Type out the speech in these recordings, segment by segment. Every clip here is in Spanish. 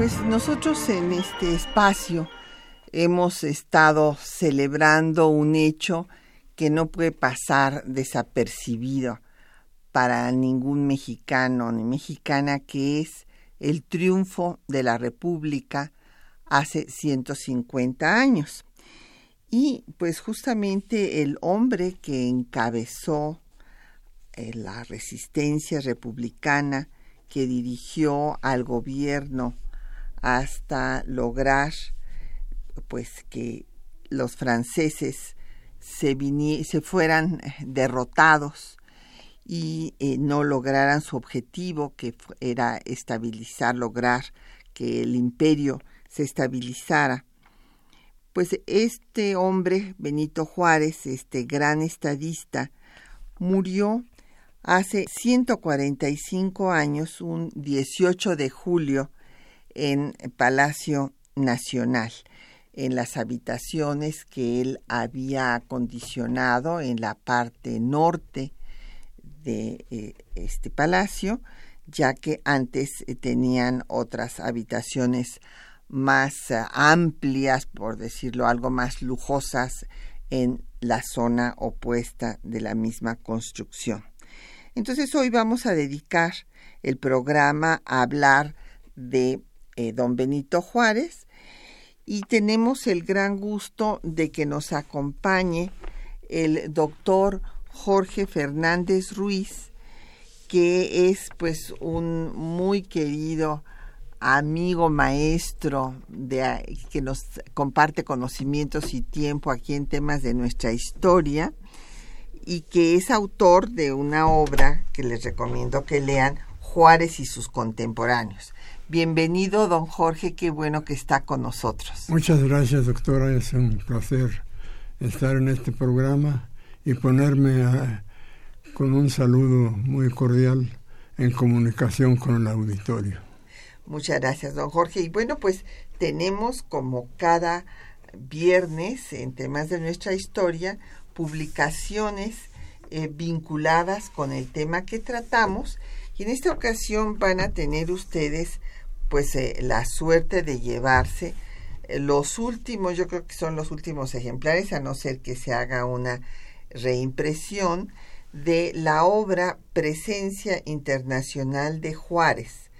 Pues nosotros en este espacio hemos estado celebrando un hecho que no puede pasar desapercibido para ningún mexicano ni mexicana, que es el triunfo de la República hace 150 años. Y pues justamente el hombre que encabezó eh, la resistencia republicana, que dirigió al gobierno hasta lograr pues que los franceses se, fueran derrotados y eh, no lograran su objetivo, que era estabilizar, lograr que el imperio se estabilizara. Pues este hombre, Benito Juárez, este gran estadista, murió hace 145 años, un 18 de julio en Palacio Nacional, en las habitaciones que él había acondicionado en la parte norte de eh, este palacio, ya que antes eh, tenían otras habitaciones más eh, amplias, por decirlo algo más lujosas, en la zona opuesta de la misma construcción. Entonces hoy vamos a dedicar el programa a hablar de eh, don Benito Juárez y tenemos el gran gusto de que nos acompañe el doctor Jorge Fernández Ruiz, que es pues un muy querido amigo maestro de, que nos comparte conocimientos y tiempo aquí en temas de nuestra historia y que es autor de una obra que les recomiendo que lean, Juárez y sus contemporáneos. Bienvenido, don Jorge, qué bueno que está con nosotros. Muchas gracias, doctora. Es un placer estar en este programa y ponerme con un saludo muy cordial en comunicación con el auditorio. Muchas gracias, don Jorge. Y bueno, pues tenemos como cada viernes en temas de nuestra historia publicaciones eh, vinculadas con el tema que tratamos y en esta ocasión van a tener ustedes pues eh, la suerte de llevarse eh, los últimos, yo creo que son los últimos ejemplares, a no ser que se haga una reimpresión de la obra Presencia Internacional de Juárez,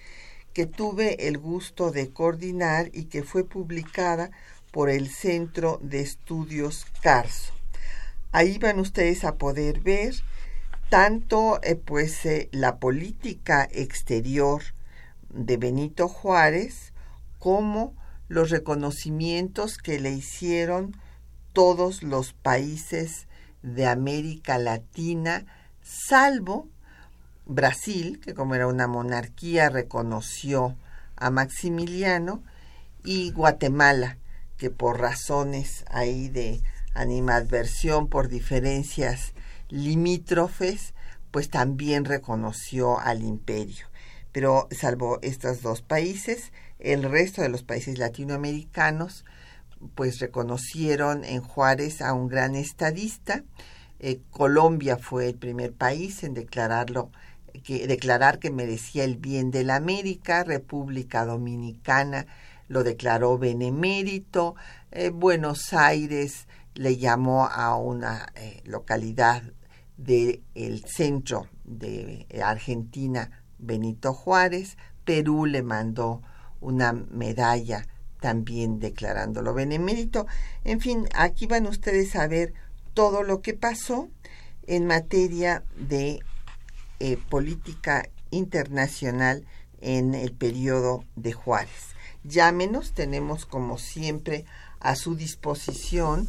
que tuve el gusto de coordinar y que fue publicada por el Centro de Estudios Carso. Ahí van ustedes a poder ver tanto eh, pues la política exterior de Benito Juárez como los reconocimientos que le hicieron todos los países de América Latina, salvo Brasil, que como era una monarquía reconoció a Maximiliano, y Guatemala, que por razones ahí de animadversión, por diferencias limítrofes, pues también reconoció al imperio. Pero salvo estos dos países, el resto de los países latinoamericanos pues reconocieron en Juárez a un gran estadista. Eh, Colombia fue el primer país en declararlo que declarar que merecía el bien de la América, República Dominicana lo declaró benemérito, eh, Buenos Aires le llamó a una eh, localidad del centro de Argentina Benito Juárez, Perú le mandó una medalla también declarándolo benemérito. En fin, aquí van ustedes a ver todo lo que pasó en materia de eh, política internacional en el periodo de Juárez. Llámenos, tenemos como siempre a su disposición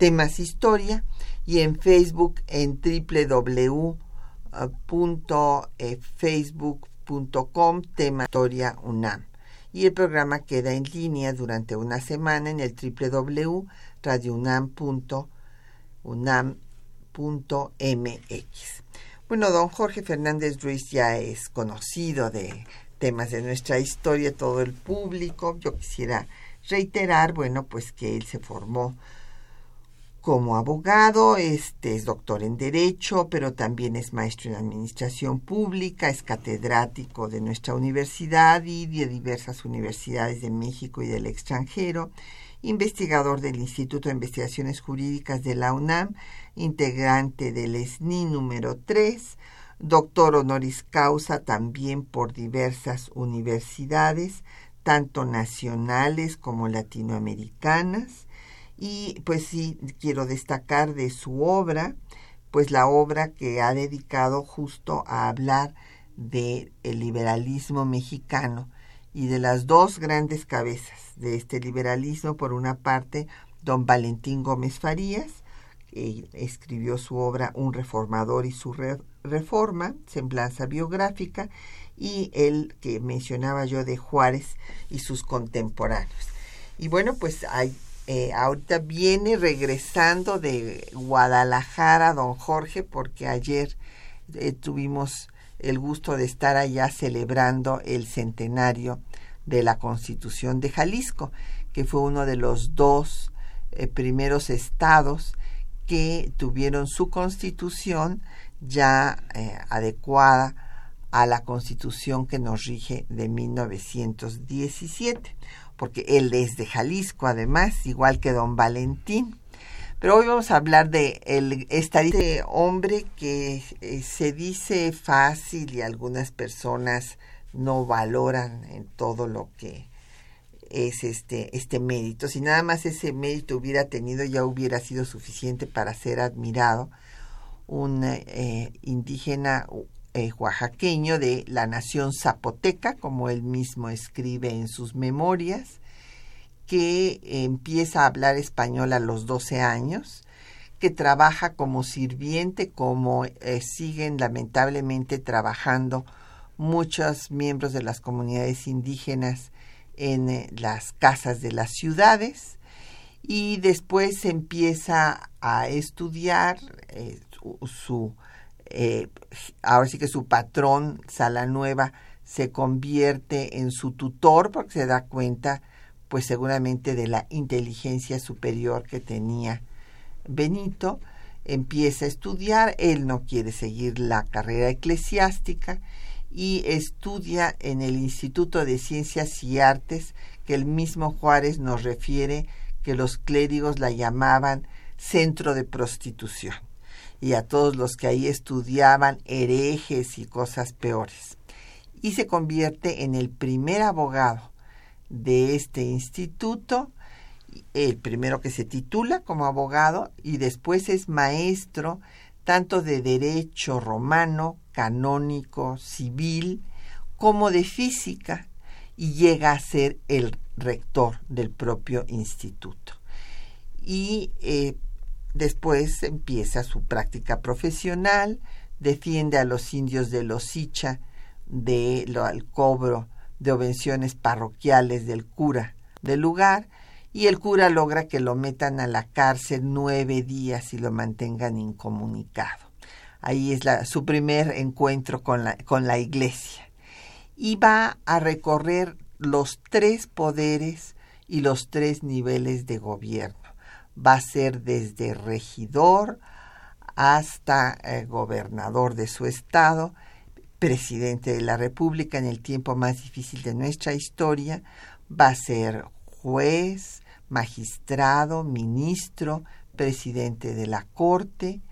temas historia y en Facebook en www.facebook.com tema historia UNAM. Y el programa queda en línea durante una semana en el www.radiounam.unam.mx. Bueno, don Jorge Fernández Ruiz ya es conocido de temas de nuestra historia, todo el público. Yo quisiera reiterar, bueno, pues que él se formó como abogado, este es doctor en Derecho, pero también es maestro en Administración Pública, es catedrático de nuestra universidad y de diversas universidades de México y del extranjero, investigador del Instituto de Investigaciones Jurídicas de la UNAM integrante del SNI número 3, doctor honoris causa también por diversas universidades, tanto nacionales como latinoamericanas. Y pues sí, quiero destacar de su obra, pues la obra que ha dedicado justo a hablar del liberalismo mexicano y de las dos grandes cabezas de este liberalismo, por una parte, don Valentín Gómez Farías, escribió su obra Un reformador y su reforma, semblanza biográfica, y el que mencionaba yo de Juárez y sus contemporáneos. Y bueno, pues hay, eh, ahorita viene regresando de Guadalajara don Jorge, porque ayer eh, tuvimos el gusto de estar allá celebrando el centenario de la Constitución de Jalisco, que fue uno de los dos eh, primeros estados que tuvieron su constitución ya adecuada a la constitución que nos rige de 1917, porque él es de Jalisco además, igual que don Valentín. Pero hoy vamos a hablar de el, este hombre que eh, se dice fácil y algunas personas no valoran en todo lo que es este, este mérito. Si nada más ese mérito hubiera tenido, ya hubiera sido suficiente para ser admirado. Un eh, indígena eh, oaxaqueño de la nación zapoteca, como él mismo escribe en sus memorias, que empieza a hablar español a los 12 años, que trabaja como sirviente, como eh, siguen lamentablemente trabajando muchos miembros de las comunidades indígenas en eh, las casas de las ciudades y después empieza a estudiar eh, su, eh, ahora sí que su patrón Salanueva se convierte en su tutor porque se da cuenta pues seguramente de la inteligencia superior que tenía Benito. Empieza a estudiar él no quiere seguir la carrera eclesiástica y estudia en el Instituto de Ciencias y Artes que el mismo Juárez nos refiere que los clérigos la llamaban centro de prostitución y a todos los que ahí estudiaban herejes y cosas peores. Y se convierte en el primer abogado de este instituto, el primero que se titula como abogado y después es maestro tanto de derecho romano, canónico, civil, como de física, y llega a ser el rector del propio instituto. Y eh, después empieza su práctica profesional, defiende a los indios de los Sicha del cobro de obvenciones parroquiales del cura del lugar, y el cura logra que lo metan a la cárcel nueve días y lo mantengan incomunicado. Ahí es su primer encuentro con la, con la iglesia. Y va a recorrer los tres poderes y los tres niveles de gobierno. Va a ser desde regidor hasta eh, gobernador de su estado, presidente de la República en el tiempo más difícil de nuestra historia, va a ser juez, magistrado, ministro, presidente de la Corte,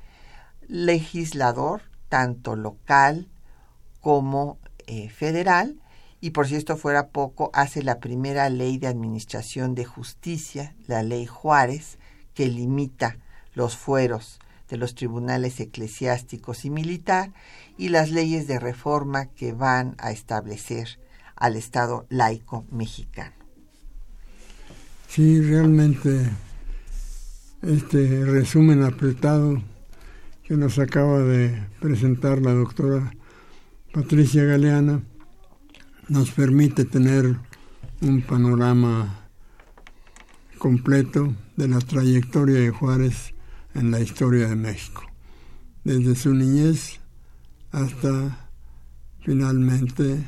legislador, tanto local como eh, federal, y por si esto fuera poco, hace la primera ley de administración de justicia, la ley Juárez, que limita los fueros de los tribunales eclesiásticos y militar y las leyes de reforma que van a establecer al Estado laico mexicano. Sí, realmente este resumen apretado que nos acaba de presentar la doctora Patricia Galeana nos permite tener un panorama completo de la trayectoria de Juárez en la historia de México, desde su niñez hasta finalmente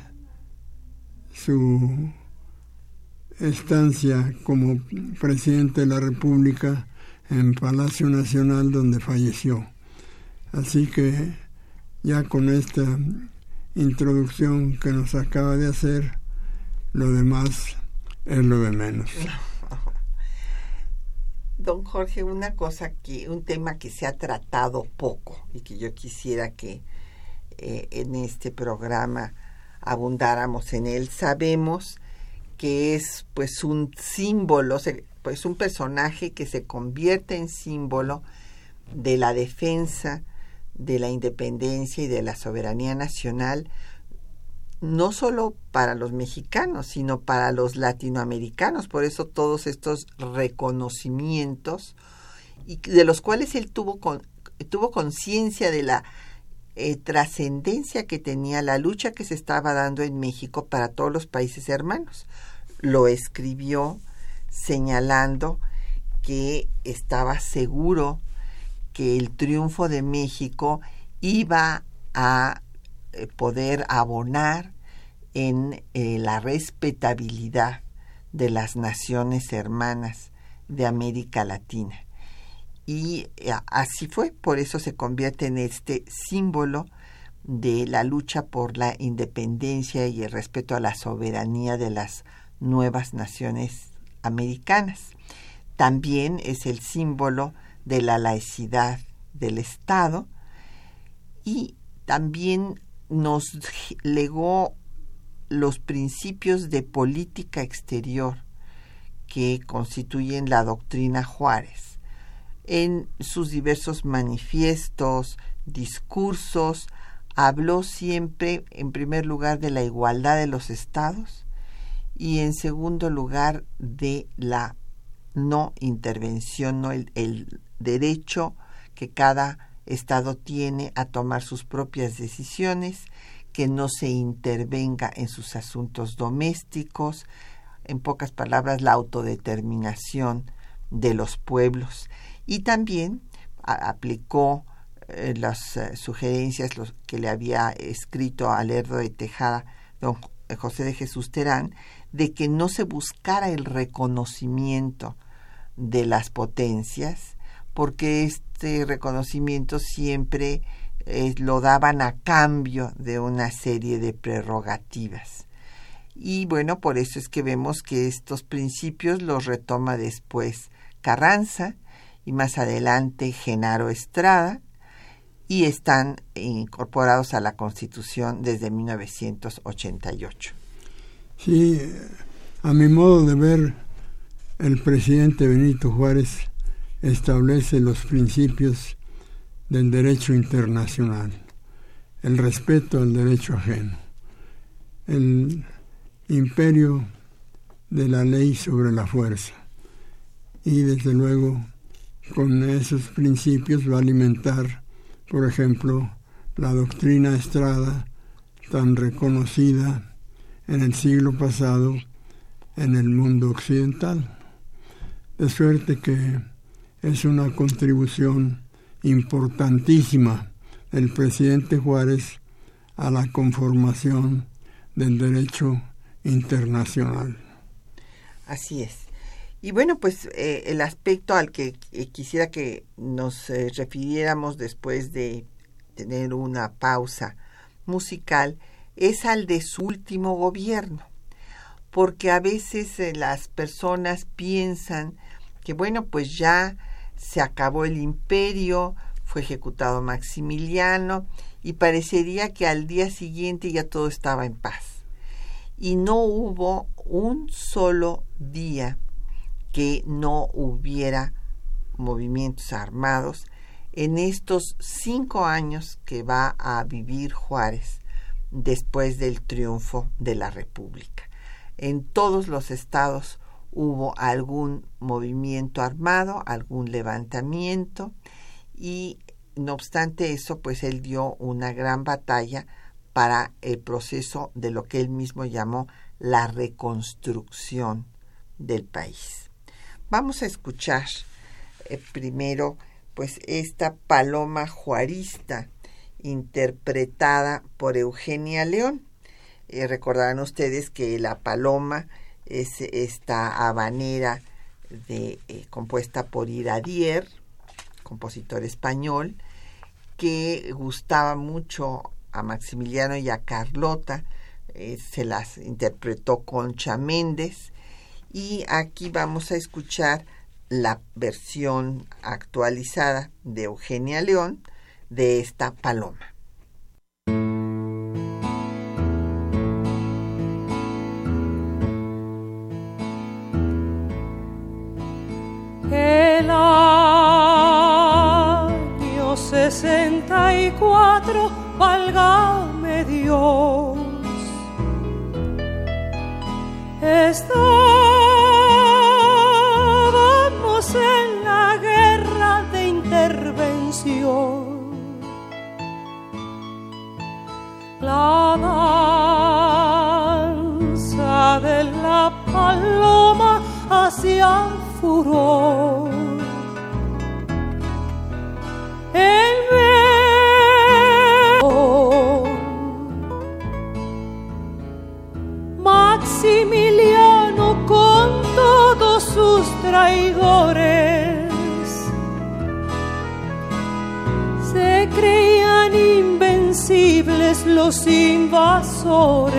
su estancia como presidente de la República en Palacio Nacional donde falleció. Así que ya con esta introducción que nos acaba de hacer, lo demás es lo de menos. Don Jorge, una cosa que, un tema que se ha tratado poco y que yo quisiera que eh, en este programa abundáramos en él. Sabemos que es pues un símbolo, pues un personaje que se convierte en símbolo de la defensa de la independencia y de la soberanía nacional, no solo para los mexicanos, sino para los latinoamericanos. Por eso todos estos reconocimientos, y de los cuales él tuvo, tuvo conciencia de la eh, trascendencia que tenía la lucha que se estaba dando en México para todos los países hermanos. Lo escribió señalando que estaba seguro que el triunfo de México iba a poder abonar en eh, la respetabilidad de las naciones hermanas de América Latina. Y eh, así fue, por eso se convierte en este símbolo de la lucha por la independencia y el respeto a la soberanía de las nuevas naciones americanas. También es el símbolo de la laicidad del Estado y también nos legó los principios de política exterior que constituyen la doctrina Juárez. En sus diversos manifiestos, discursos, habló siempre, en primer lugar, de la igualdad de los estados y, en segundo lugar, de la no intervención, no el, el derecho que cada Estado tiene a tomar sus propias decisiones, que no se intervenga en sus asuntos domésticos, en pocas palabras, la autodeterminación de los pueblos. Y también aplicó eh, las eh, sugerencias que le había escrito a Lerdo de Tejada don José de Jesús Terán, de que no se buscara el reconocimiento de las potencias, porque este reconocimiento siempre eh, lo daban a cambio de una serie de prerrogativas. Y bueno, por eso es que vemos que estos principios los retoma después Carranza y más adelante Genaro Estrada y están incorporados a la Constitución desde 1988. Sí, a mi modo de ver, el presidente Benito Juárez establece los principios del derecho internacional, el respeto al derecho ajeno, el imperio de la ley sobre la fuerza. Y desde luego con esos principios va a alimentar, por ejemplo, la doctrina Estrada, tan reconocida en el siglo pasado en el mundo occidental. De suerte que es una contribución importantísima del presidente Juárez a la conformación del derecho internacional. Así es. Y bueno, pues eh, el aspecto al que eh, quisiera que nos eh, refiriéramos después de tener una pausa musical es al de su último gobierno, porque a veces las personas piensan que bueno, pues ya se acabó el imperio, fue ejecutado Maximiliano y parecería que al día siguiente ya todo estaba en paz. Y no hubo un solo día que no hubiera movimientos armados en estos cinco años que va a vivir Juárez después del triunfo de la República. En todos los estados hubo algún movimiento armado, algún levantamiento y no obstante eso, pues él dio una gran batalla para el proceso de lo que él mismo llamó la reconstrucción del país. Vamos a escuchar eh, primero pues esta paloma juarista interpretada por Eugenia León. Eh, recordarán ustedes que la paloma es esta habanera de, eh, compuesta por Iradier, compositor español, que gustaba mucho a Maximiliano y a Carlota, eh, se las interpretó Concha Méndez y aquí vamos a escuchar la versión actualizada de Eugenia León de esta paloma. 64, válgame Dios. Estábamos en la guerra de intervención. La danza de la paloma hacía furor. El Maximiliano con todos sus traidores se creían invencibles los invasores.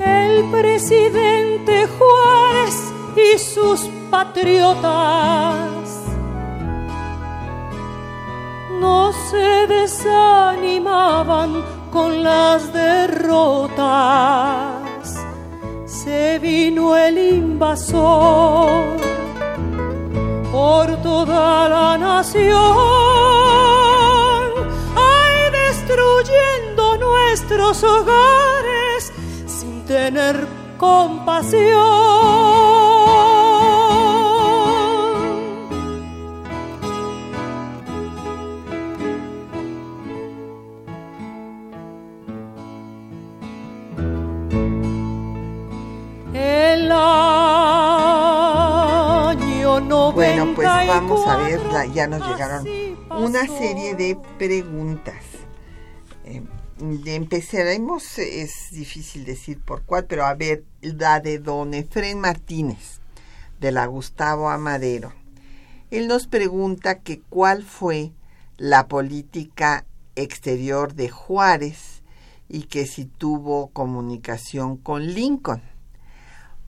El presidente Juárez y sus patriotas no se desanimaban con las derrotas. Se vino el invasor por toda la nación, ay, destruyendo nuestros hogares sin tener compasión. Vamos a ver, ya nos llegaron una serie de preguntas. Eh, empezaremos, es difícil decir por cuál, pero a ver, la de don Efren Martínez, de la Gustavo Amadero. Él nos pregunta que cuál fue la política exterior de Juárez y que si tuvo comunicación con Lincoln.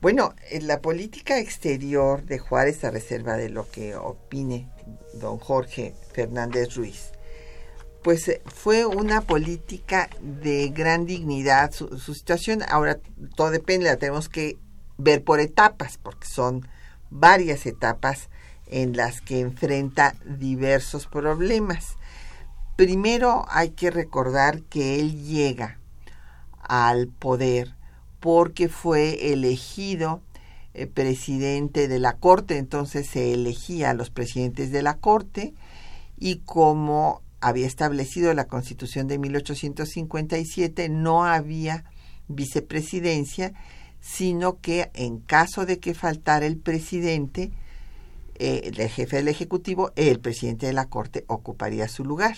Bueno, en la política exterior de Juárez, a reserva de lo que opine don Jorge Fernández Ruiz, pues eh, fue una política de gran dignidad. Su, situación, ahora todo depende, la tenemos que ver por etapas, porque son varias etapas en las que enfrenta diversos problemas. Primero hay que recordar que él llega al poder porque fue elegido eh, presidente de la Corte, entonces se elegía a los presidentes de la Corte y como había establecido la Constitución de 1857, no había vicepresidencia, sino que en caso de que faltara el presidente, eh, el jefe del Ejecutivo, el presidente de la Corte ocuparía su lugar.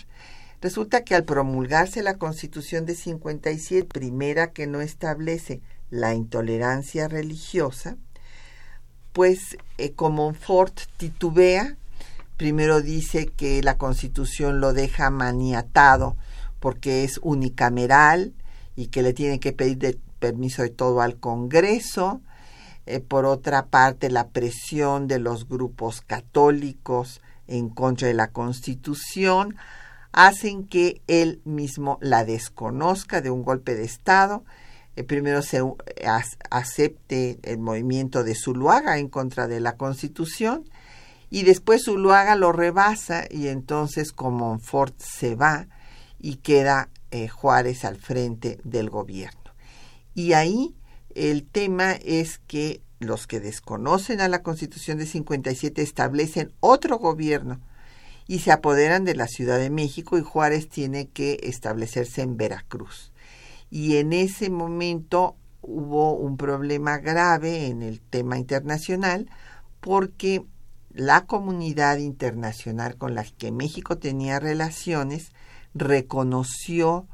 Resulta que al promulgarse la Constitución de 57, primera que no establece la intolerancia religiosa, pues eh, como Ford titubea, primero dice que la constitución lo deja maniatado porque es unicameral y que le tiene que pedir permiso de todo al Congreso. eh, por otra parte la presión de los grupos católicos en contra de la Constitución, hacen que él mismo la desconozca de un golpe de Estado. Eh, primero se acepte el movimiento de Zuluaga en contra de la Constitución y después Zuluaga lo rebasa y entonces Comonfort se va y queda eh, Juárez al frente del gobierno. Y ahí el tema es que los que desconocen a la Constitución de 57 establecen otro gobierno y se apoderan de la Ciudad de México y Juárez tiene que establecerse en Veracruz. Y en ese momento hubo un problema grave en el tema internacional porque la comunidad internacional con la que México tenía relaciones reconoció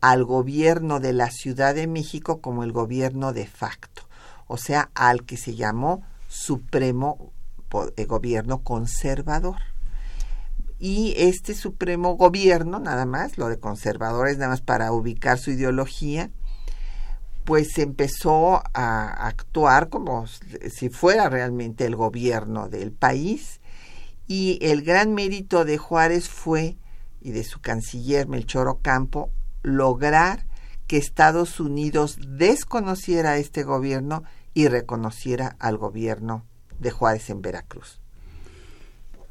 al gobierno de la Ciudad de México como el gobierno de facto, o sea, al que se llamó Supremo eh, Gobierno Conservador. Y este Supremo Gobierno, nada más, lo de conservadores, nada más para ubicar su ideología, pues empezó a actuar como si fuera realmente el gobierno del país y el gran mérito de Juárez fue, y de su canciller Melchor Ocampo, lograr que Estados Unidos desconociera este gobierno y reconociera al gobierno de Juárez en Veracruz.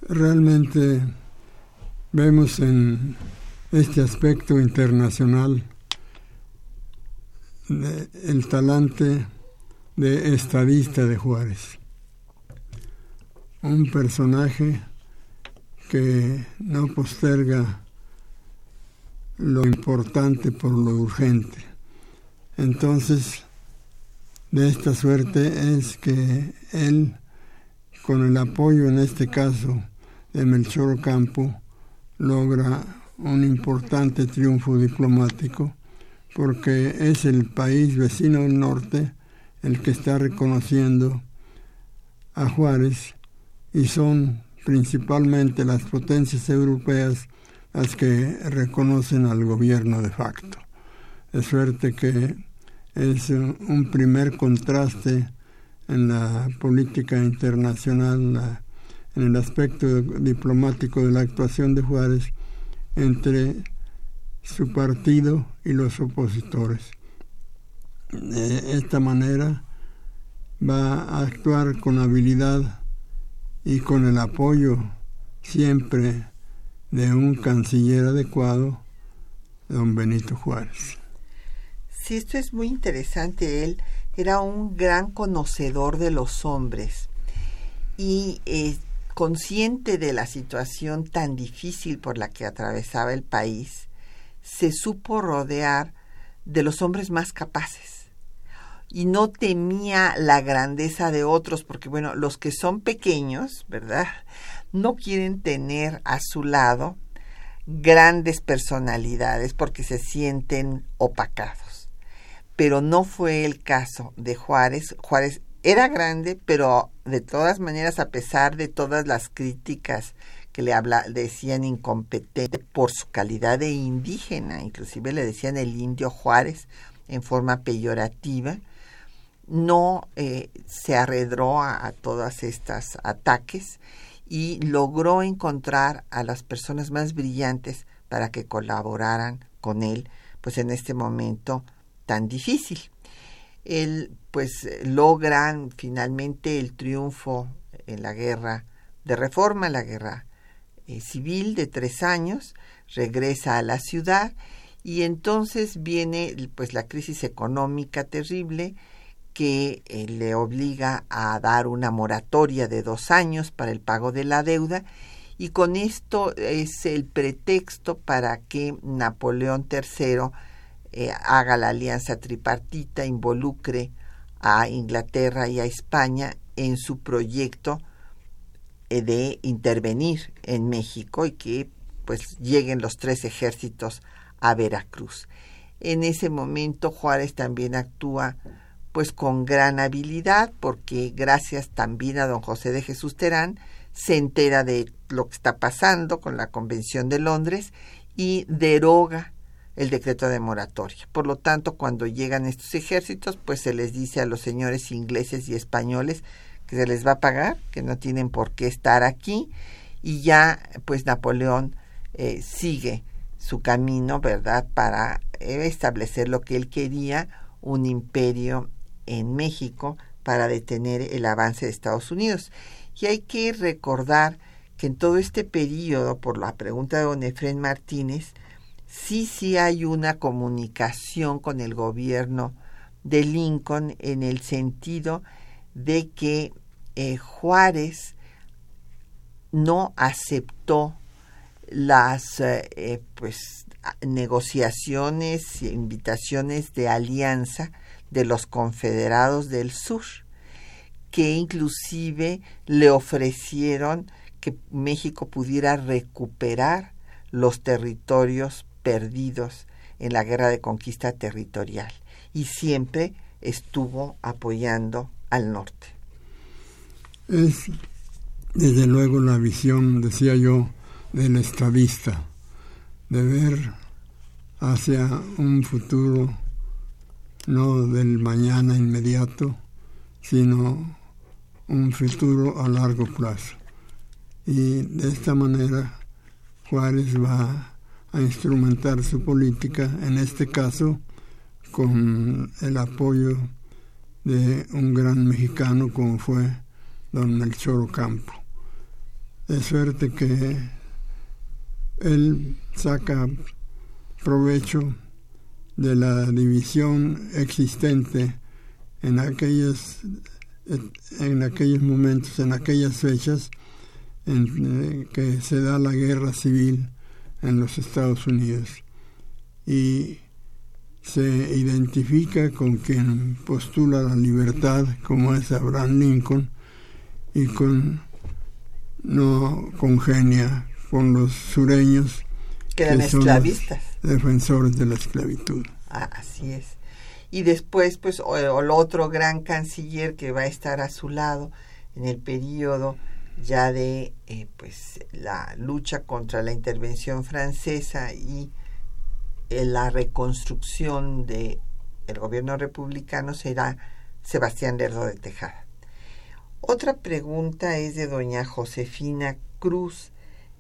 Realmente vemos en este aspecto internacional el talante de estadista de Juárez. Un personaje que no posterga lo importante por lo urgente. Entonces, de esta suerte es que él, con el apoyo en este caso de Melchor Campo, logra un importante triunfo diplomático porque es el país vecino del norte el que está reconociendo a Juárez y son principalmente las potencias europeas las que reconocen al gobierno de facto. De suerte que es un primer contraste en la política internacional, en el aspecto diplomático de la actuación de Juárez entre su partido y los opositores. De esta manera va a actuar con habilidad y con el apoyo siempre de un canciller adecuado, don Benito Juárez. Sí, esto es muy interesante. Él era un gran conocedor de los hombres y eh, consciente de la situación tan difícil por la que atravesaba el país, se supo rodear de los hombres más capaces y no temía la grandeza de otros, porque bueno, los que son pequeños, ¿verdad? No quieren tener a su lado grandes personalidades porque se sienten opacados. Pero no fue el caso de Juárez. Juárez era grande, pero de todas maneras, a pesar de todas las críticas que le habla, decían incompetente por su calidad de indígena, inclusive le decían el indio Juárez en forma peyorativa, no eh, se arredró a, a todos estos ataques y logró encontrar a las personas más brillantes para que colaboraran con él, pues en este momento tan difícil. Él, pues, logran finalmente el triunfo en la guerra de reforma, la guerra eh, civil de tres años, regresa a la ciudad y entonces viene pues la crisis económica terrible que eh, le obliga a dar una moratoria de dos años para el pago de la deuda y con esto es el pretexto para que Napoleón III eh, haga la alianza tripartita, involucre a Inglaterra y a España en su proyecto eh, de intervenir en México y que pues lleguen los tres ejércitos a Veracruz. En ese momento Juárez también actúa pues con gran habilidad porque gracias también a don José de Jesús Terán se entera de lo que está pasando con la Convención de Londres y deroga el decreto de moratoria. Por lo tanto, cuando llegan estos ejércitos, pues se les dice a los señores ingleses y españoles que se les va a pagar, que no tienen por qué estar aquí, y ya pues Napoleón eh, sigue su camino, ¿verdad?, para eh, establecer lo que él quería, un imperio en México para detener el avance de Estados Unidos. Y hay que recordar que en todo este periodo, por la pregunta de don Efren Martínez, sí, sí hay una comunicación con el gobierno de Lincoln en el sentido de que eh, Juárez no aceptó las eh, eh, pues negociaciones e invitaciones de alianza de los confederados del sur que inclusive le ofrecieron que México pudiera recuperar los territorios perdidos en la guerra de conquista territorial y siempre estuvo apoyando al norte. Es desde luego la visión, decía yo, del estadista, de ver hacia un futuro no del mañana inmediato, sino un futuro a largo plazo. Y de esta manera Juárez va a instrumentar su política, en este caso con el apoyo de un gran mexicano como fue don Melchor Ocampo. De suerte que él saca provecho de la división existente en aquellos, en aquellos momentos, en aquellas fechas en eh, que se da la guerra civil en los Estados Unidos. Y se identifica con quien postula la libertad como es Abraham Lincoln y con no congenia con los sureños que eran esclavistas. defensores de la esclavitud. Ah, así es. Y después pues o, el otro gran canciller que va a estar a su lado en el periodo ya de eh, pues la lucha contra la intervención francesa y eh, la reconstrucción de el gobierno republicano será Sebastián Lerdo de Tejada. Otra pregunta es de doña Josefina Cruz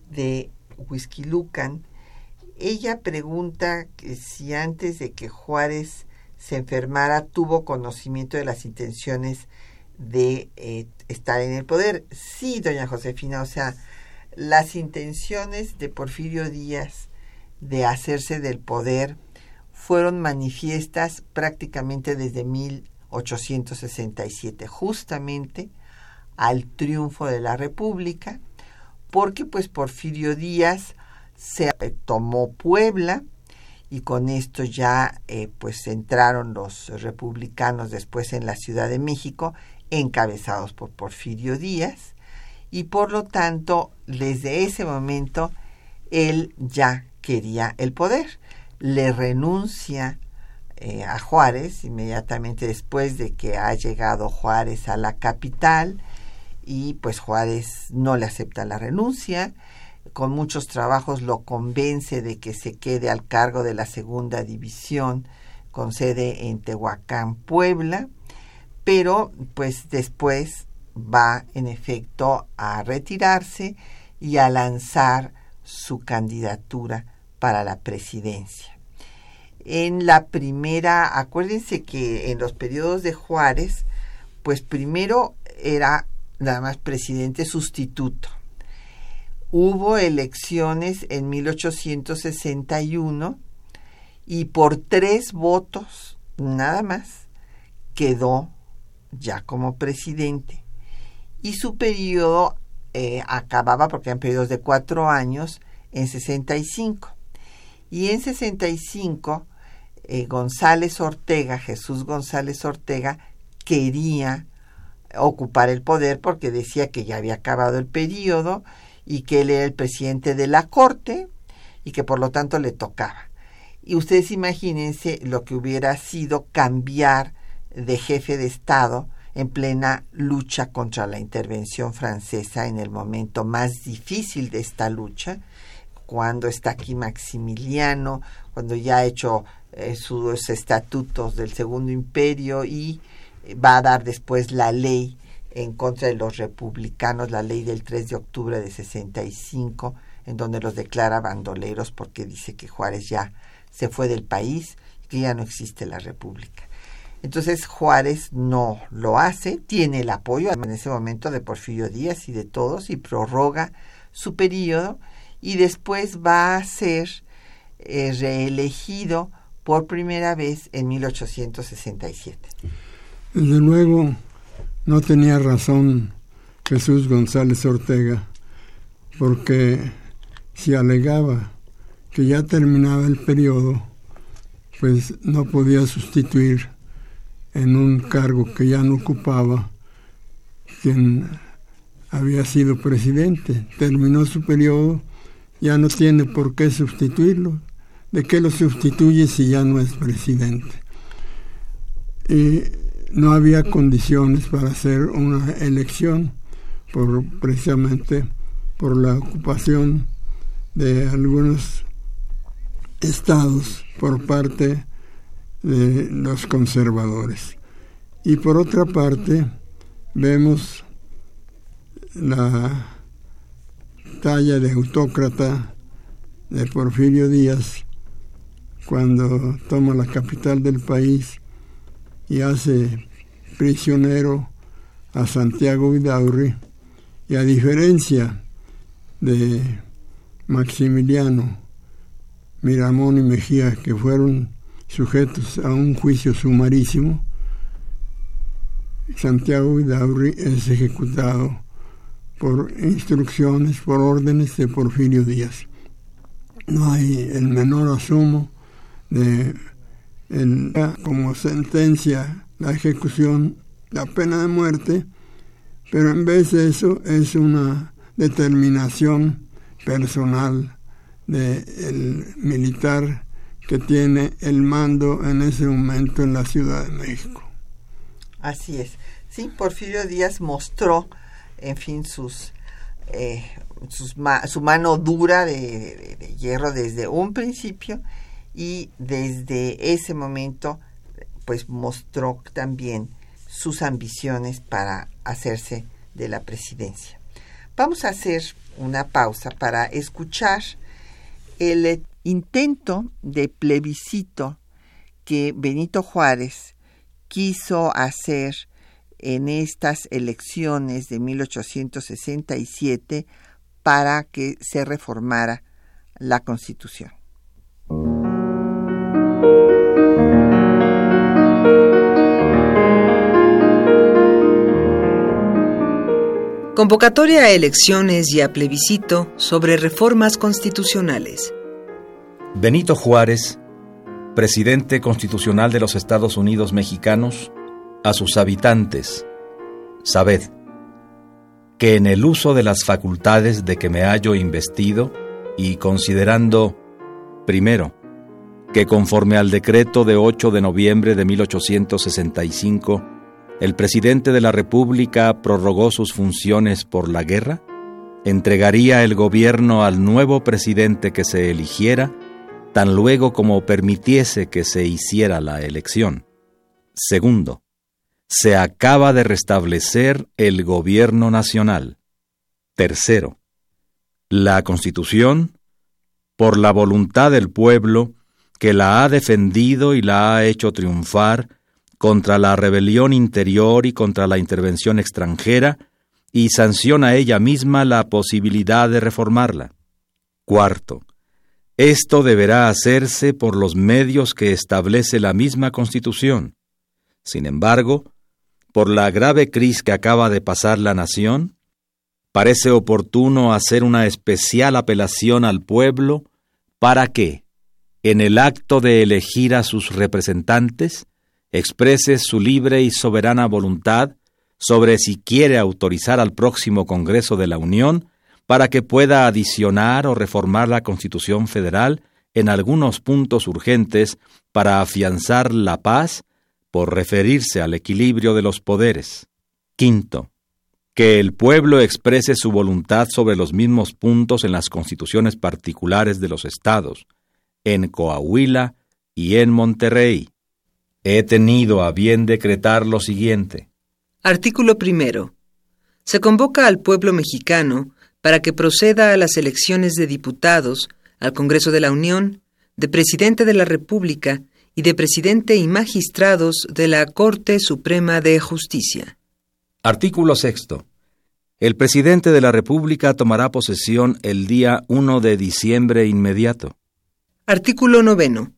de Whisky Lucan. Ella pregunta que si antes de que Juárez se enfermara tuvo conocimiento de las intenciones de eh, estar en el poder. Sí, doña Josefina, o sea, las intenciones de Porfirio Díaz de hacerse del poder fueron manifiestas prácticamente desde 1867, justamente al triunfo de la República, porque pues Porfirio Díaz se tomó Puebla, y con esto ya eh, pues entraron los republicanos después en la Ciudad de México, encabezados por Porfirio Díaz, y por lo tanto desde ese momento él ya quería el poder. Le renuncia eh, a Juárez inmediatamente después de que ha llegado Juárez a la capital y pues Juárez no le acepta la renuncia con muchos trabajos lo convence de que se quede al cargo de la segunda división con sede en Tehuacán, Puebla, pero pues después va en efecto a retirarse y a lanzar su candidatura para la presidencia. En la primera, acuérdense que en los periodos de Juárez, pues primero era nada más presidente sustituto, hubo elecciones en 1861 y por tres votos nada más quedó ya como presidente. Y su periodo eh, acababa, porque eran periodos de cuatro años, en 65. Y en 65, eh, González Ortega, Jesús González Ortega, quería ocupar el poder porque decía que ya había acabado el periodo y que él era el presidente de la corte y que por lo tanto le tocaba. Y ustedes imagínense lo que hubiera sido cambiar de jefe de Estado en plena lucha contra la intervención francesa en el momento más difícil de esta lucha, cuando está aquí Maximiliano, cuando ya ha hecho eh, sus estatutos del Segundo Imperio y va a dar después la ley en contra de los republicanos, la ley del 3 de octubre de 65, en donde los declara bandoleros porque dice que Juárez ya se fue del país y que ya no existe la república. Entonces Juárez no lo hace, tiene el apoyo en ese momento de Porfirio Díaz y de todos y prorroga su periodo y después va a ser eh, reelegido por primera vez en 1867. Desde luego no tenía razón Jesús González Ortega, porque si alegaba que ya terminaba el periodo, pues no podía sustituir en un cargo que ya no ocupaba quien había sido presidente. Terminó su periodo, ya no tiene por qué sustituirlo. ¿De qué lo sustituye si ya no es presidente? Y no había condiciones para hacer una elección por precisamente por la ocupación de algunos estados por parte de los conservadores. Y por otra parte, vemos la talla de autócrata de Porfirio Díaz cuando toma la capital del país y hace prisionero a Santiago Vidaurri y a diferencia de Maximiliano Miramón y Mejía que fueron sujetos a un juicio sumarísimo, Santiago Vidaurri es ejecutado por instrucciones, por órdenes de Porfirio Díaz. No hay el menor asomo de como sentencia la ejecución, la pena de muerte, pero en vez de eso es una determinación personal del militar que tiene el mando en ese momento en la Ciudad de México. Así es. Sí, Porfirio Díaz mostró, en fin, sus, eh, su mano dura de hierro desde un principio y desde ese momento pues mostró también sus ambiciones para hacerse de la presidencia. Vamos a hacer una pausa para escuchar el intento de plebiscito que Benito Juárez quiso hacer en estas elecciones de 1867 para que se reformara la Constitución. Convocatoria a elecciones y a plebiscito sobre reformas constitucionales. Benito Juárez, presidente constitucional de los Estados Unidos mexicanos, a sus habitantes, sabed que en el uso de las facultades de que me hallo investido y considerando, primero, que conforme al decreto de 8 de noviembre de 1865, el presidente de la República prorrogó sus funciones por la guerra, entregaría el gobierno al nuevo presidente que se eligiera, tan luego como permitiese que se hiciera la elección. Segundo, se acaba de restablecer el gobierno nacional. Tercero, la Constitución, por la voluntad del pueblo, que la ha defendido y la ha hecho triunfar, contra la rebelión interior y contra la intervención extranjera, y sanciona ella misma la posibilidad de reformarla. Cuarto, esto deberá hacerse por los medios que establece la misma Constitución. Sin embargo, por la grave crisis que acaba de pasar la nación, parece oportuno hacer una especial apelación al pueblo para que, en el acto de elegir a sus representantes, exprese su libre y soberana voluntad sobre si quiere autorizar al próximo Congreso de la Unión para que pueda adicionar o reformar la Constitución Federal en algunos puntos urgentes para afianzar la paz por referirse al equilibrio de los poderes. Quinto, que el pueblo exprese su voluntad sobre los mismos puntos en las constituciones particulares de los estados, en Coahuila y en Monterrey. He tenido a bien decretar lo siguiente. Artículo primero. Se convoca al pueblo mexicano para que proceda a las elecciones de diputados, al Congreso de la Unión, de Presidente de la República y de Presidente y magistrados de la Corte Suprema de Justicia. Artículo sexto. El presidente de la República tomará posesión el día 1 de diciembre inmediato. Artículo noveno.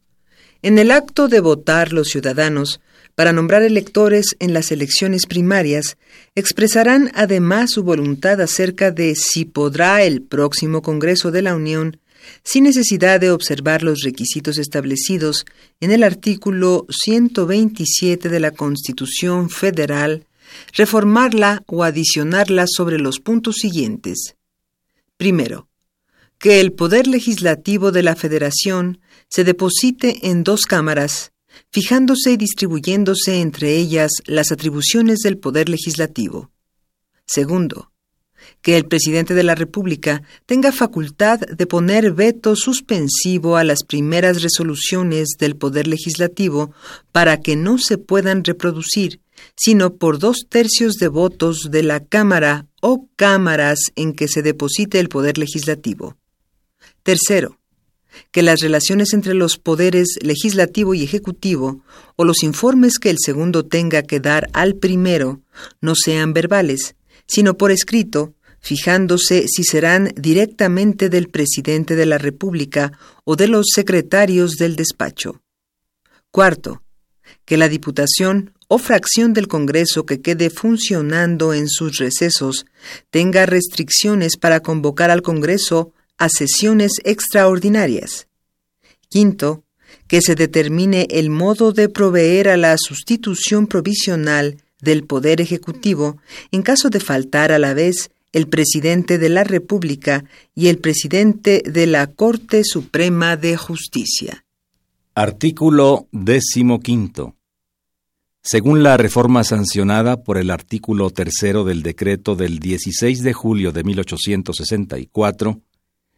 En el acto de votar los ciudadanos para nombrar electores en las elecciones primarias, expresarán además su voluntad acerca de si podrá el próximo Congreso de la Unión, sin necesidad de observar los requisitos establecidos en el artículo 127 de la Constitución Federal, reformarla o adicionarla sobre los puntos siguientes. Primero, que el poder legislativo de la Federación se deposite en dos cámaras, fijándose y distribuyéndose entre ellas las atribuciones del poder legislativo. Segundo, que el presidente de la República tenga facultad de poner veto suspensivo a las primeras resoluciones del Poder Legislativo para que no se puedan reproducir, sino por dos tercios de votos de la Cámara o cámaras en que se deposite el Poder Legislativo. Tercero, que las relaciones entre los poderes legislativo y ejecutivo o los informes que el segundo tenga que dar al primero no sean verbales, sino por escrito, fijándose si serán directamente del presidente de la República o de los secretarios del despacho. Cuarto, que la Diputación o fracción del Congreso que quede funcionando en sus recesos tenga restricciones para convocar al Congreso a sesiones extraordinarias. Quinto, que se determine el modo de proveer a la sustitución provisional del Poder Ejecutivo en caso de faltar a la vez el presidente de la República y el presidente de la Corte Suprema de Justicia. Artículo quinto. Según la reforma sancionada por el artículo tercero del decreto del 16 de julio de 1864,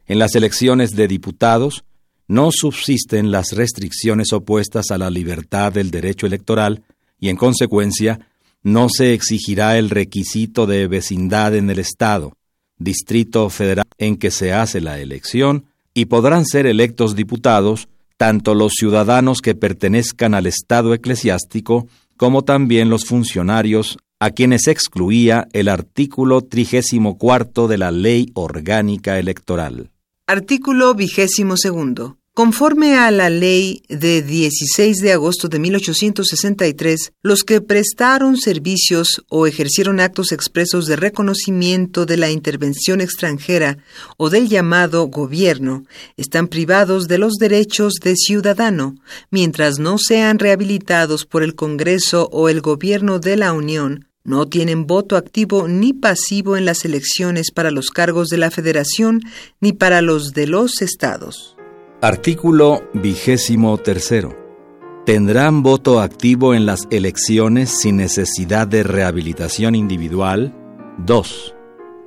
en las elecciones de diputados no subsisten las restricciones opuestas a la libertad del derecho electoral y, en consecuencia, no se exigirá el requisito de vecindad en el Estado, distrito federal en que se hace la elección, y podrán ser electos diputados tanto los ciudadanos que pertenezcan al Estado eclesiástico como también los funcionarios a quienes excluía el artículo 34 de la Ley Orgánica Electoral. Artículo vigésimo segundo. Conforme a la ley de 16 de agosto de 1863, los que prestaron servicios o ejercieron actos expresos de reconocimiento de la intervención extranjera o del llamado gobierno están privados de los derechos de ciudadano, mientras no sean rehabilitados por el Congreso o el Gobierno de la Unión no tienen voto activo ni pasivo en las elecciones para los cargos de la Federación ni para los de los estados. Artículo vigésimo tercero. Tendrán voto activo en las elecciones sin necesidad de rehabilitación individual. 2.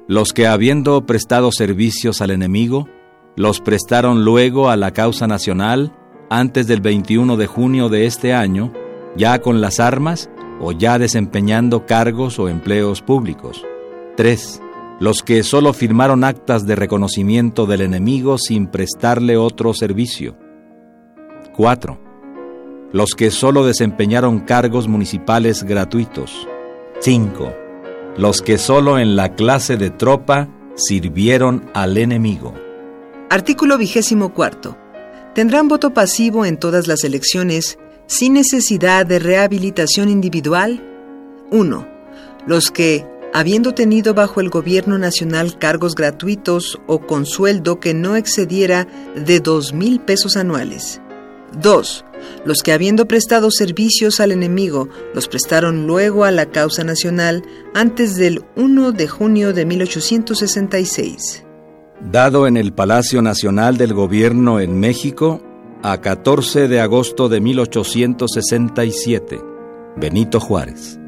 Los que habiendo prestado servicios al enemigo, los prestaron luego a la causa nacional antes del 21 de junio de este año, ya con las armas o ya desempeñando cargos o empleos públicos. 3. Los que solo firmaron actas de reconocimiento del enemigo sin prestarle otro servicio. 4. Los que solo desempeñaron cargos municipales gratuitos. 5. Los que solo en la clase de tropa sirvieron al enemigo. Artículo vigésimo cuarto. Tendrán voto pasivo en todas las elecciones sin necesidad de rehabilitación individual? 1. Los que, habiendo tenido bajo el gobierno nacional cargos gratuitos o con sueldo que no excediera de dos mil pesos anuales. 2. Los que habiendo prestado servicios al enemigo, los prestaron luego a la causa nacional antes del 1 de junio de 1866. Dado en el Palacio Nacional del Gobierno en México a 14 de agosto de 1867. Benito Juárez.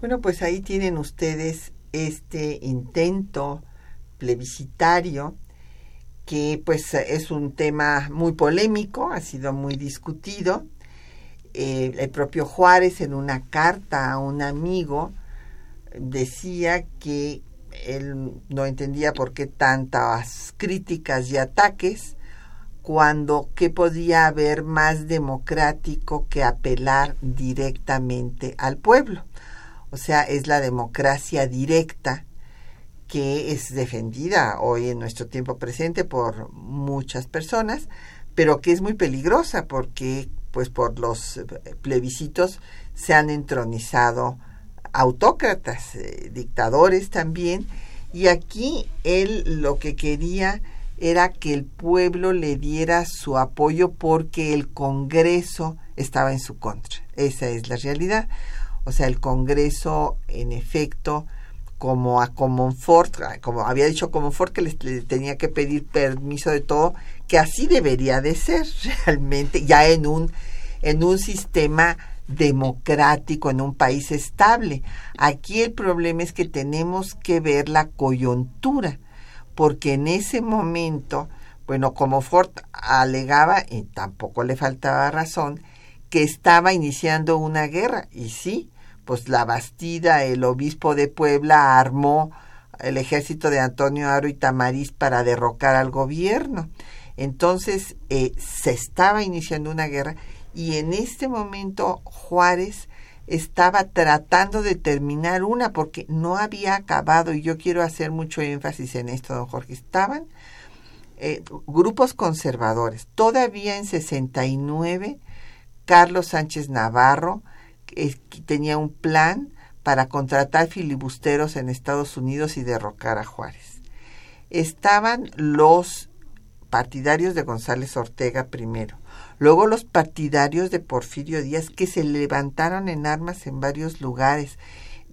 Bueno, pues ahí tienen ustedes este intento plebiscitario que pues es un tema muy polémico, ha sido muy discutido. Eh, el propio Juárez en una carta a un amigo decía que él no entendía por qué tantas críticas y ataques cuando qué podía haber más democrático que apelar directamente al pueblo. O sea, es la democracia directa que es defendida hoy en nuestro tiempo presente por muchas personas, pero que es muy peligrosa porque pues por los plebiscitos se han entronizado autócratas, eh, dictadores también, y aquí él lo que quería era que el pueblo le diera su apoyo porque el Congreso estaba en su contra. Esa es la realidad. O sea, el Congreso, en efecto, como a Comonfort, como había dicho Comonfort que le, tenía que pedir permiso de todo, que así debería de ser realmente, ya en un, en un sistema democrático, en un país estable. Aquí el problema es que tenemos que ver la coyuntura, porque en ese momento, bueno, como Ford alegaba, y tampoco le faltaba razón, que estaba iniciando una guerra, y sí, pues la Bastida, el obispo de Puebla armó el ejército de Antonio Aro y Tamariz para derrocar al gobierno. Entonces eh, se estaba iniciando una guerra y en este momento Juárez estaba tratando de terminar una porque no había acabado y yo quiero hacer mucho énfasis en esto, don Jorge. Estaban eh, grupos conservadores. Todavía en 69, Carlos Sánchez Navarro tenía un plan para contratar filibusteros en Estados Unidos y derrocar a Juárez. Estaban los partidarios de González Ortega primero, luego los partidarios de Porfirio Díaz que se levantaron en armas en varios lugares,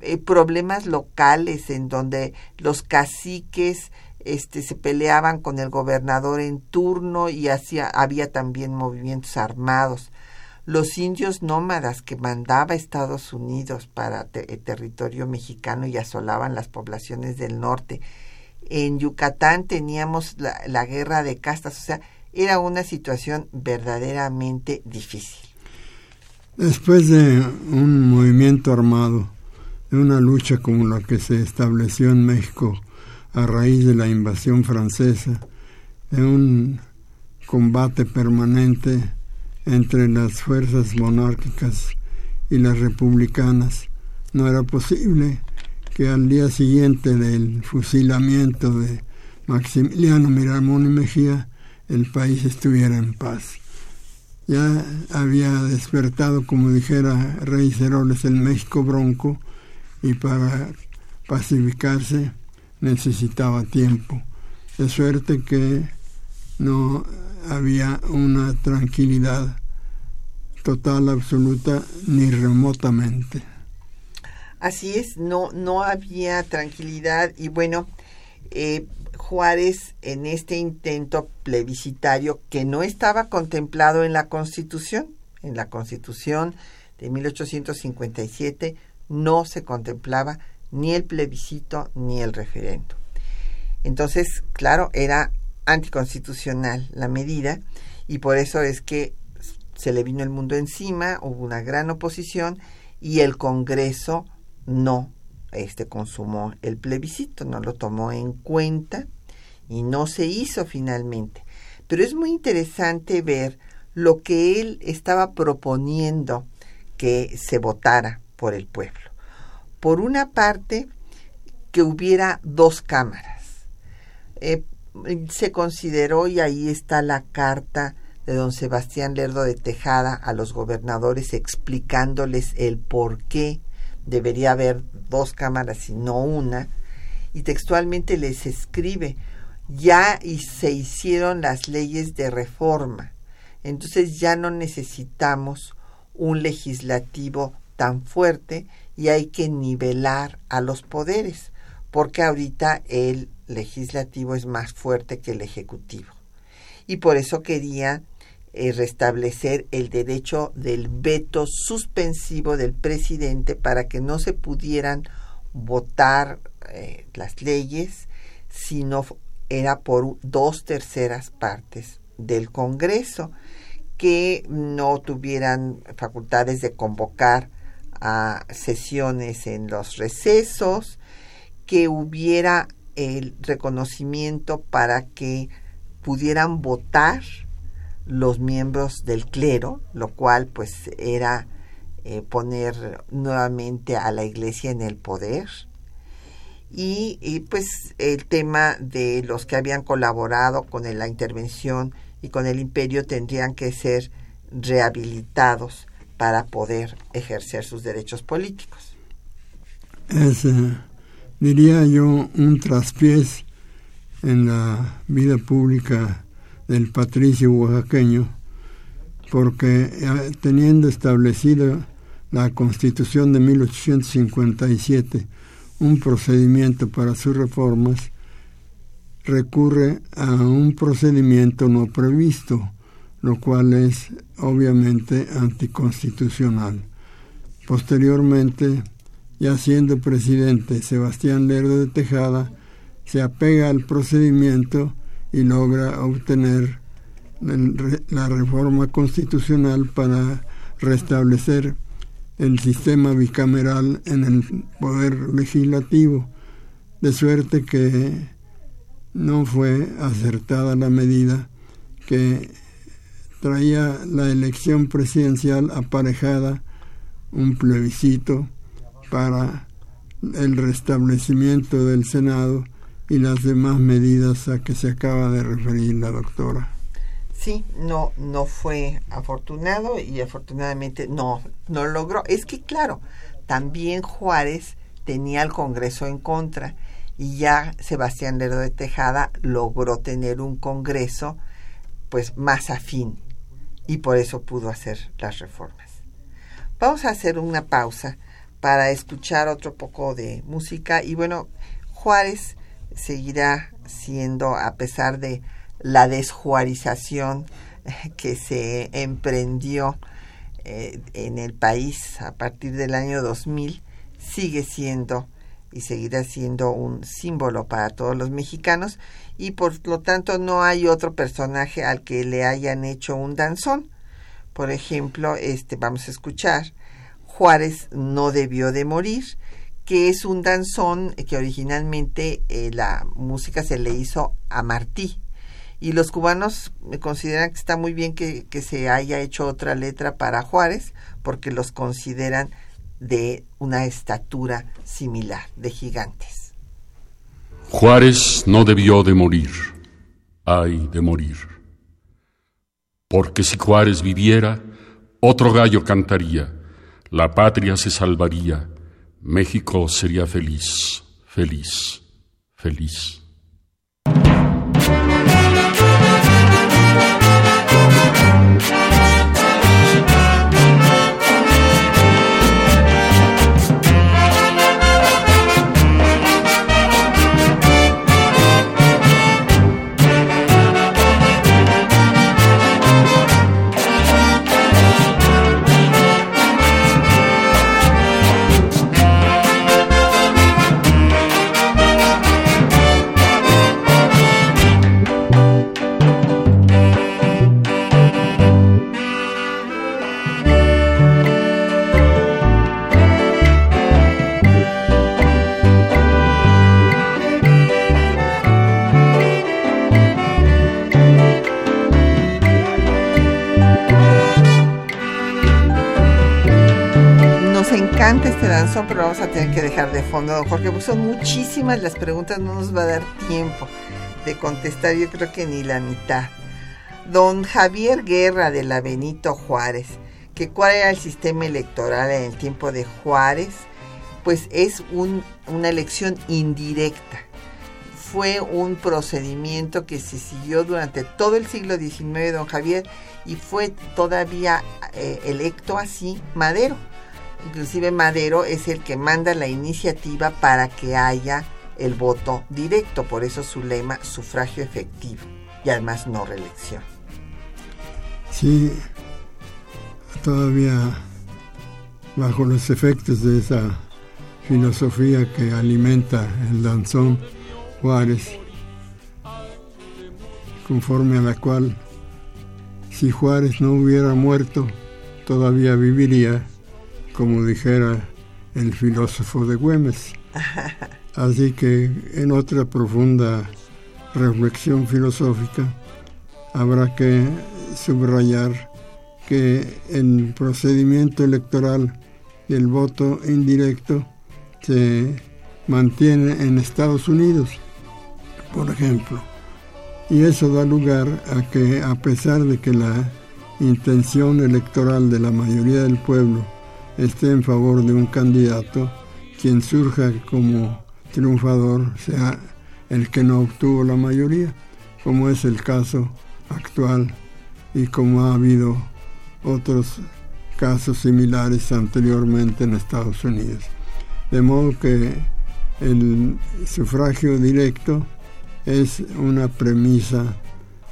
eh, problemas locales en donde los caciques este, se peleaban con el gobernador en turno y hacía, había también movimientos armados los indios nómadas que mandaba Estados Unidos para el territorio mexicano y asolaban las poblaciones del norte. En Yucatán teníamos la, la guerra de castas, o sea, era una situación verdaderamente difícil. Después de un movimiento armado, de una lucha como la que se estableció en México a raíz de la invasión francesa, de un combate permanente entre las fuerzas monárquicas y las republicanas. No era posible que al día siguiente del fusilamiento de Maximiliano Miramón y Mejía el país estuviera en paz. Ya había despertado, como dijera Rey Ceroles, el México bronco y para pacificarse necesitaba tiempo. De suerte que no había una tranquilidad total, absoluta, ni remotamente. Así es, no, no había tranquilidad y bueno, eh, Juárez en este intento plebiscitario que no estaba contemplado en la Constitución, en la Constitución de 1857 no se contemplaba ni el plebiscito ni el referendo. Entonces, claro, era anticonstitucional la medida y por eso es que se le vino el mundo encima, hubo una gran oposición y el Congreso no este consumó el plebiscito, no lo tomó en cuenta y no se hizo finalmente. Pero es muy interesante ver lo que él estaba proponiendo que se votara por el pueblo. Por una parte, que hubiera dos cámaras. Eh, se consideró, y ahí está la carta de don Sebastián Lerdo de Tejada a los gobernadores explicándoles el por qué debería haber dos cámaras y no una, y textualmente les escribe, ya y se hicieron las leyes de reforma, entonces ya no necesitamos un legislativo tan fuerte y hay que nivelar a los poderes, porque ahorita el legislativo es más fuerte que el ejecutivo. Y por eso quería eh, restablecer el derecho del veto suspensivo del presidente para que no se pudieran votar eh, las leyes si no era por dos terceras partes del Congreso que no tuvieran facultades de convocar a sesiones en los recesos, que hubiera el reconocimiento para que pudieran votar los miembros del clero, lo cual pues era eh, poner nuevamente a la iglesia en el poder. Y, pues el tema de los que habían colaborado con la intervención y con el imperio tendrían que ser rehabilitados para poder ejercer sus derechos políticos. Es, eh, diría yo, un traspiés en la vida pública del patricio oaxaqueño, porque eh, teniendo establecida la Constitución de 1857 un procedimiento para sus reformas, recurre a un procedimiento no previsto, lo cual es obviamente anticonstitucional. Posteriormente, ya siendo presidente Sebastián Lerdo de Tejada, se apega al procedimiento y logra obtener la reforma constitucional para restablecer el sistema bicameral en el poder legislativo, de suerte que no fue acertada la medida que traía la elección presidencial aparejada un plebiscito para el restablecimiento del Senado y las demás medidas a que se acaba de referir la doctora. Sí, no, no fue afortunado y afortunadamente no, no logró. Es que claro, también Juárez tenía el Congreso en contra y ya Sebastián Lerdo de Tejada logró tener un Congreso pues más afín y por eso pudo hacer las reformas. Vamos a hacer una pausa para escuchar otro poco de música y bueno, Juárez seguirá siendo, a pesar de la desjuarización que se emprendió eh, en el país a partir del año 2000, sigue siendo y seguirá siendo un símbolo para todos los mexicanos y por lo tanto no hay otro personaje al que le hayan hecho un danzón. Por ejemplo, este vamos a escuchar Juárez no debió de morir, que es un danzón que originalmente eh, la música se le hizo a Martí. Y los cubanos consideran que está muy bien que, que se haya hecho otra letra para Juárez, porque los consideran de una estatura similar, de gigantes. Juárez no debió de morir, ay de morir, porque si Juárez viviera, otro gallo cantaría, la patria se salvaría, México sería feliz, feliz, feliz. Don Jorge, pues son muchísimas las preguntas, no nos va a dar tiempo de contestar, yo creo que ni la mitad. Don Javier Guerra de la Benito Juárez, que cuál era el sistema electoral en el tiempo de Juárez, pues es una elección indirecta. Fue un procedimiento que se siguió durante todo el siglo XIX, don Javier, y fue todavía eh, electo así Madero inclusive Madero es el que manda la iniciativa para que haya el voto directo, por eso su lema, sufragio efectivo y además no reelección. Sí, todavía bajo los efectos de esa filosofía que alimenta el danzón Juárez, conforme a la cual si Juárez no hubiera muerto, todavía viviría, como dijera el filósofo de Güemes. Así que en otra profunda reflexión filosófica habrá que subrayar que el procedimiento electoral y el voto indirecto se mantiene en Estados Unidos, por ejemplo. Y eso da lugar a que a pesar de que la intención electoral de la mayoría del pueblo esté en favor de un candidato, quien surja como triunfador sea el que no obtuvo la mayoría, como es el caso actual y como ha habido otros casos similares anteriormente en Estados Unidos. De modo que el sufragio directo es una premisa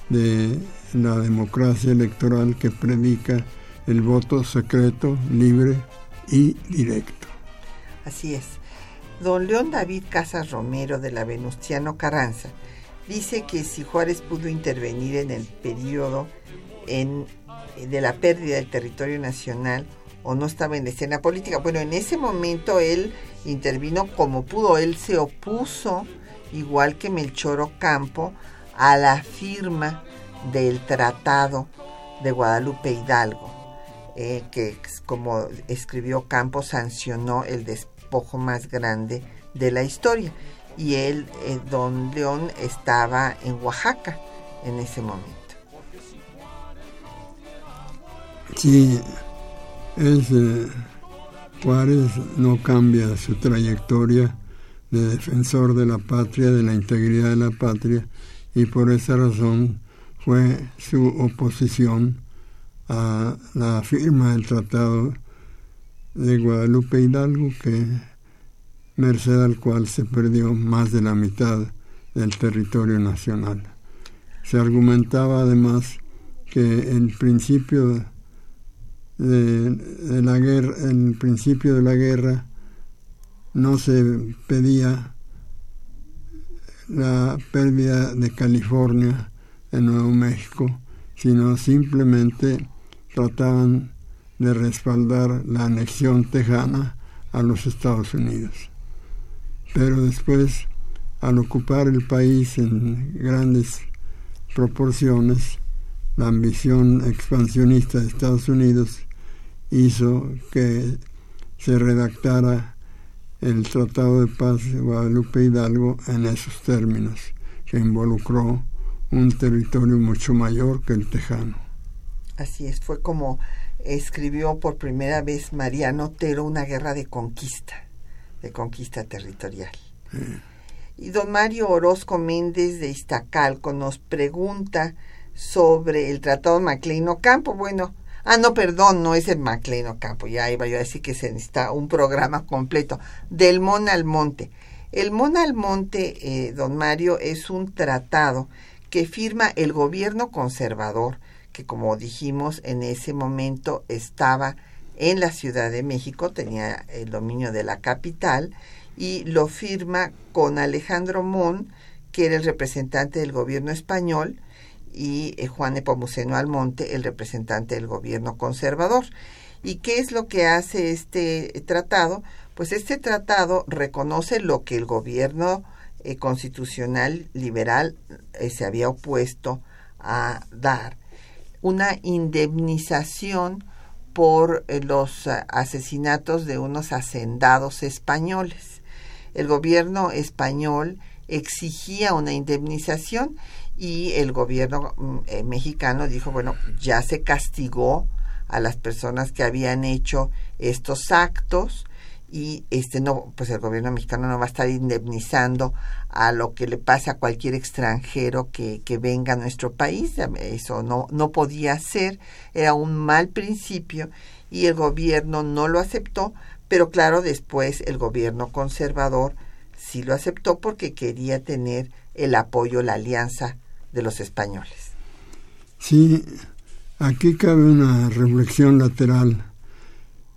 de la democracia electoral que predica el voto secreto, libre y directo. Así es. Don León David Casas Romero de la Venustiano Carranza dice que si Juárez pudo intervenir en el periodo de la pérdida del territorio nacional o no estaba en la escena política, bueno, en ese momento él intervino como pudo, él se opuso, igual que Melchor Ocampo, a la firma del Tratado de Guadalupe Hidalgo, eh, que como escribió Campo sancionó el despojo más grande de la historia. Y él, eh, don León, estaba en Oaxaca en ese momento. Sí, es, eh, Juárez no cambia su trayectoria de defensor de la patria, de la integridad de la patria, y por esa razón fue su oposición a la firma del Tratado de Guadalupe Hidalgo, que merced al cual se perdió más de la mitad del territorio nacional. Se argumentaba además que el principio de, la guerra, el principio de la guerra no se pedía la pérdida de California en Nuevo México, sino simplemente trataban de respaldar la anexión tejana a los Estados Unidos. Pero después, al ocupar el país en grandes proporciones, la ambición expansionista de Estados Unidos hizo que se redactara el Tratado de Paz de Guadalupe Hidalgo en esos términos, que involucró un territorio mucho mayor que el tejano. Así es, fue como escribió por primera vez Mariano Otero una guerra de conquista, de conquista territorial. Y don Mario Orozco Méndez de Iztacalco nos pregunta sobre el Tratado Maclean Ocampo. Bueno, Ah, no, perdón, no es el MacLean Ocampo, ya iba yo a decir que se necesita un programa completo. Del Mon al Monte. El Mon al Monte, eh, don Mario, es un tratado que firma el gobierno conservador, que como dijimos en ese momento estaba en la Ciudad de México, tenía el dominio de la capital, y lo firma con Alejandro Mon, que era el representante del gobierno español, y eh, Juan Nepomuceno Almonte, el representante del gobierno conservador. ¿Y qué es lo que hace este tratado? Pues este tratado reconoce lo que el gobierno eh, constitucional liberal eh, se había opuesto a dar, una indemnización por los asesinatos de unos hacendados españoles. El gobierno español exigía una indemnización y el gobierno mm, eh, mexicano dijo, bueno, ya se castigó a las personas que habían hecho estos actos y este no pues el gobierno mexicano no va a estar indemnizando a lo que le pase a cualquier extranjero que, que venga a nuestro país eso no no podía ser era un mal principio y el gobierno no lo aceptó pero claro después el gobierno conservador sí lo aceptó porque quería tener el apoyo la alianza de los españoles. Sí, Aquí cabe una reflexión lateral.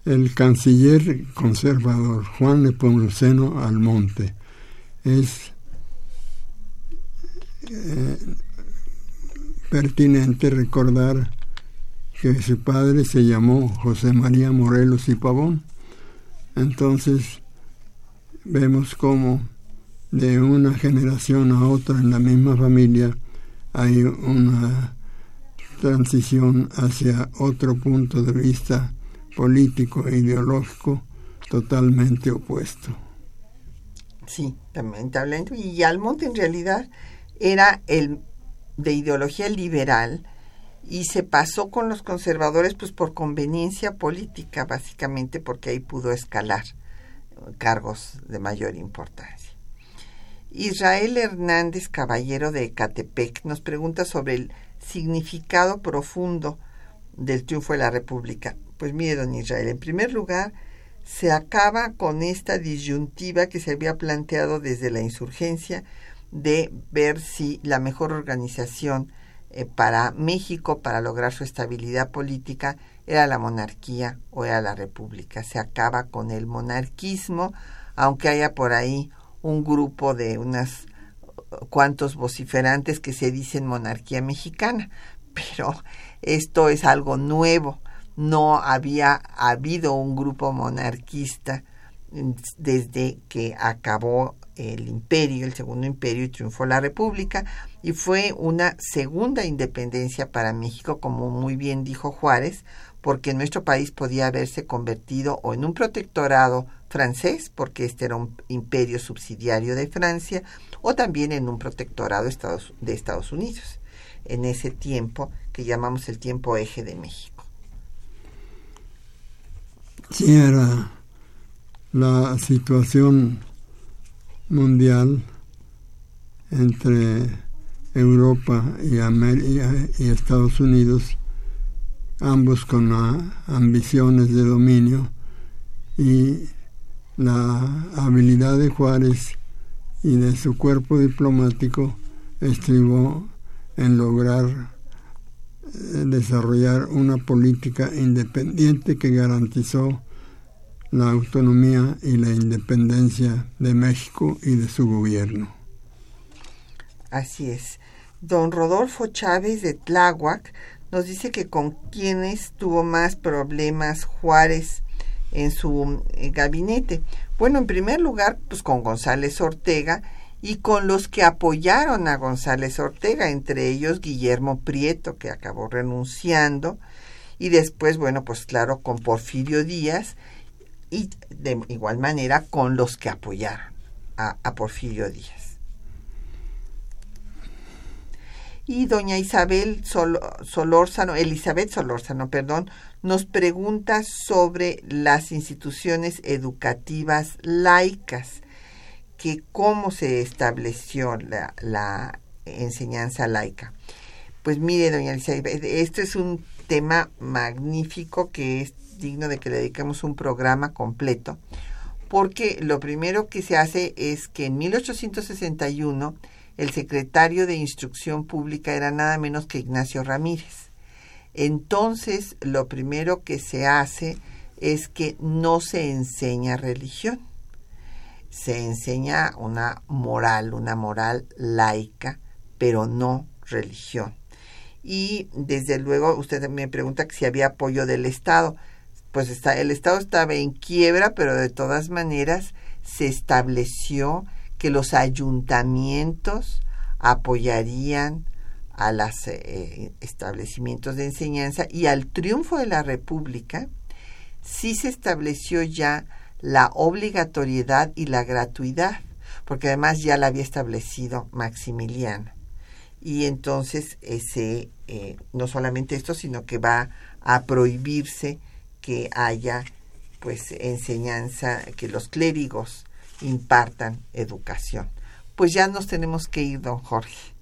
El canciller conservador Juan Nepomuceno Almonte es eh, pertinente recordar que su padre se llamó José María Morelos y Pavón. Entonces vemos cómo de una generación a otra en la misma familia hay una transición hacia otro punto de vista político e ideológico totalmente opuesto. Sí, lamentablemente. Y Almonte en realidad era el de ideología liberal y se pasó con los conservadores pues por conveniencia política básicamente porque ahí pudo escalar cargos de mayor importancia. Israel Hernández Caballero de Ecatepec nos pregunta sobre el significado profundo del triunfo de la República. Pues mire, don Israel, en primer lugar, se acaba con esta disyuntiva que se había planteado desde la insurgencia de ver si la mejor organización eh, para México, para lograr su estabilidad política, era la monarquía o era la república. Se acaba con el monarquismo, aunque haya por ahí un grupo de unas cuantos vociferantes que se dicen monarquía mexicana, pero esto es algo nuevo. No había habido un grupo monarquista desde que acabó el imperio, el segundo imperio, y triunfó la república, y fue una segunda independencia para México, como muy bien dijo Juárez, porque nuestro país podía haberse convertido o en un protectorado francés, porque este era un imperio subsidiario de Francia, o también en un protectorado de Estados Unidos, en ese tiempo que llamamos el tiempo eje de México. Sí, era la situación mundial entre Europa y, y Estados Unidos, ambos con ambiciones de dominio y la habilidad de Juárez y de su cuerpo diplomático estribó en lograr desarrollar una política independiente que garantizó la autonomía y la independencia de México y de su gobierno. Así es. Don Rodolfo Chávez de Tláhuac nos dice que con quienes tuvo más problemas Juárez en su eh, gabinete. Bueno, en primer lugar, pues con González Ortega y con los que apoyaron a González Ortega, entre ellos Guillermo Prieto, que acabó renunciando, y después, bueno, pues claro, con Porfirio Díaz, y de igual manera con los que apoyaron a, Porfirio Díaz. Y doña Isabel Solórzano, Elizabeth Solórzano, perdón, nos pregunta sobre las instituciones educativas laicas, que cómo se estableció la, enseñanza laica. Pues mire, doña Elizabeth, esto es un tema magnífico que es digno de que le dediquemos un programa completo, porque lo primero que se hace es que en 1861 el secretario de Instrucción Pública era nada menos que Ignacio Ramírez entonces lo primero que se hace es que no se enseña religión, se enseña una moral, una moral laica, pero no religión. Y desde luego usted me pregunta si había apoyo del Estado. Pues está, el Estado estaba en quiebra, pero de todas maneras se estableció que los ayuntamientos apoyarían a los eh, establecimientos de enseñanza y al triunfo de la República, sí se estableció ya la obligatoriedad y la gratuidad, porque además ya la había establecido Maximiliano. Y entonces ese, eh, no solamente esto, sino que va a prohibirse que haya pues enseñanza, que los clérigos impartan educación. Pues ya nos tenemos que ir, don Jorge.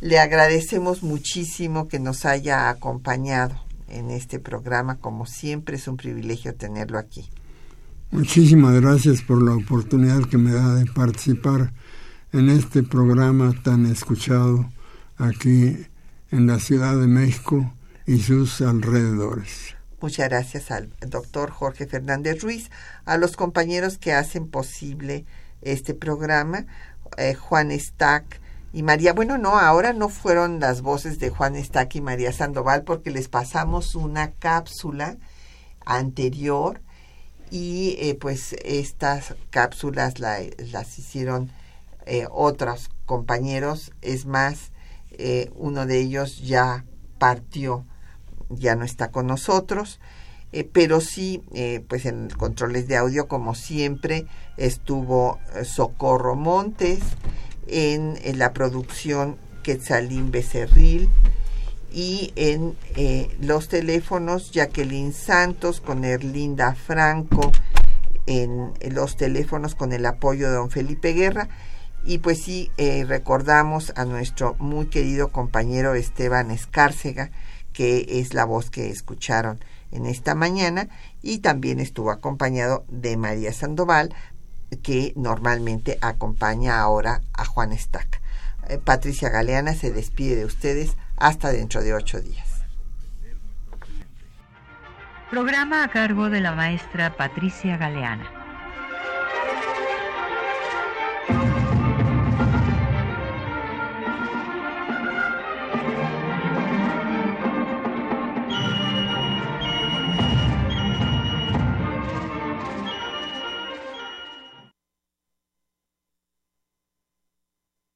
Le agradecemos muchísimo que nos haya acompañado en este programa. Como siempre es un privilegio tenerlo aquí. Muchísimas gracias por la oportunidad que me da de participar en este programa tan escuchado aquí en la Ciudad de México y sus alrededores. Muchas gracias al doctor Jorge Fernández Ruiz, a los compañeros que hacen posible este programa, eh, Juan Stack y María. Bueno, no, ahora no fueron las voces de Juan Stack y María Sandoval porque les pasamos una cápsula anterior y eh, pues estas cápsulas las hicieron eh, otros compañeros. Es más, uno de ellos ya partió ya no está con nosotros, eh, pero sí, eh, pues en controles de audio, como siempre, estuvo eh, Socorro Montes, en, la producción Quetzalín Becerril y en los teléfonos Jacqueline Santos con Erlinda Franco, en, los teléfonos con el apoyo de don Felipe Guerra. Y pues sí, recordamos a nuestro muy querido compañero Esteban Escárcega, que es la voz que escucharon en esta mañana y también estuvo acompañado de María Sandoval, que normalmente acompaña ahora a Juan Stack. Eh, Patricia Galeana se despide de ustedes hasta dentro de ocho días. Programa a cargo de la maestra Patricia Galeana.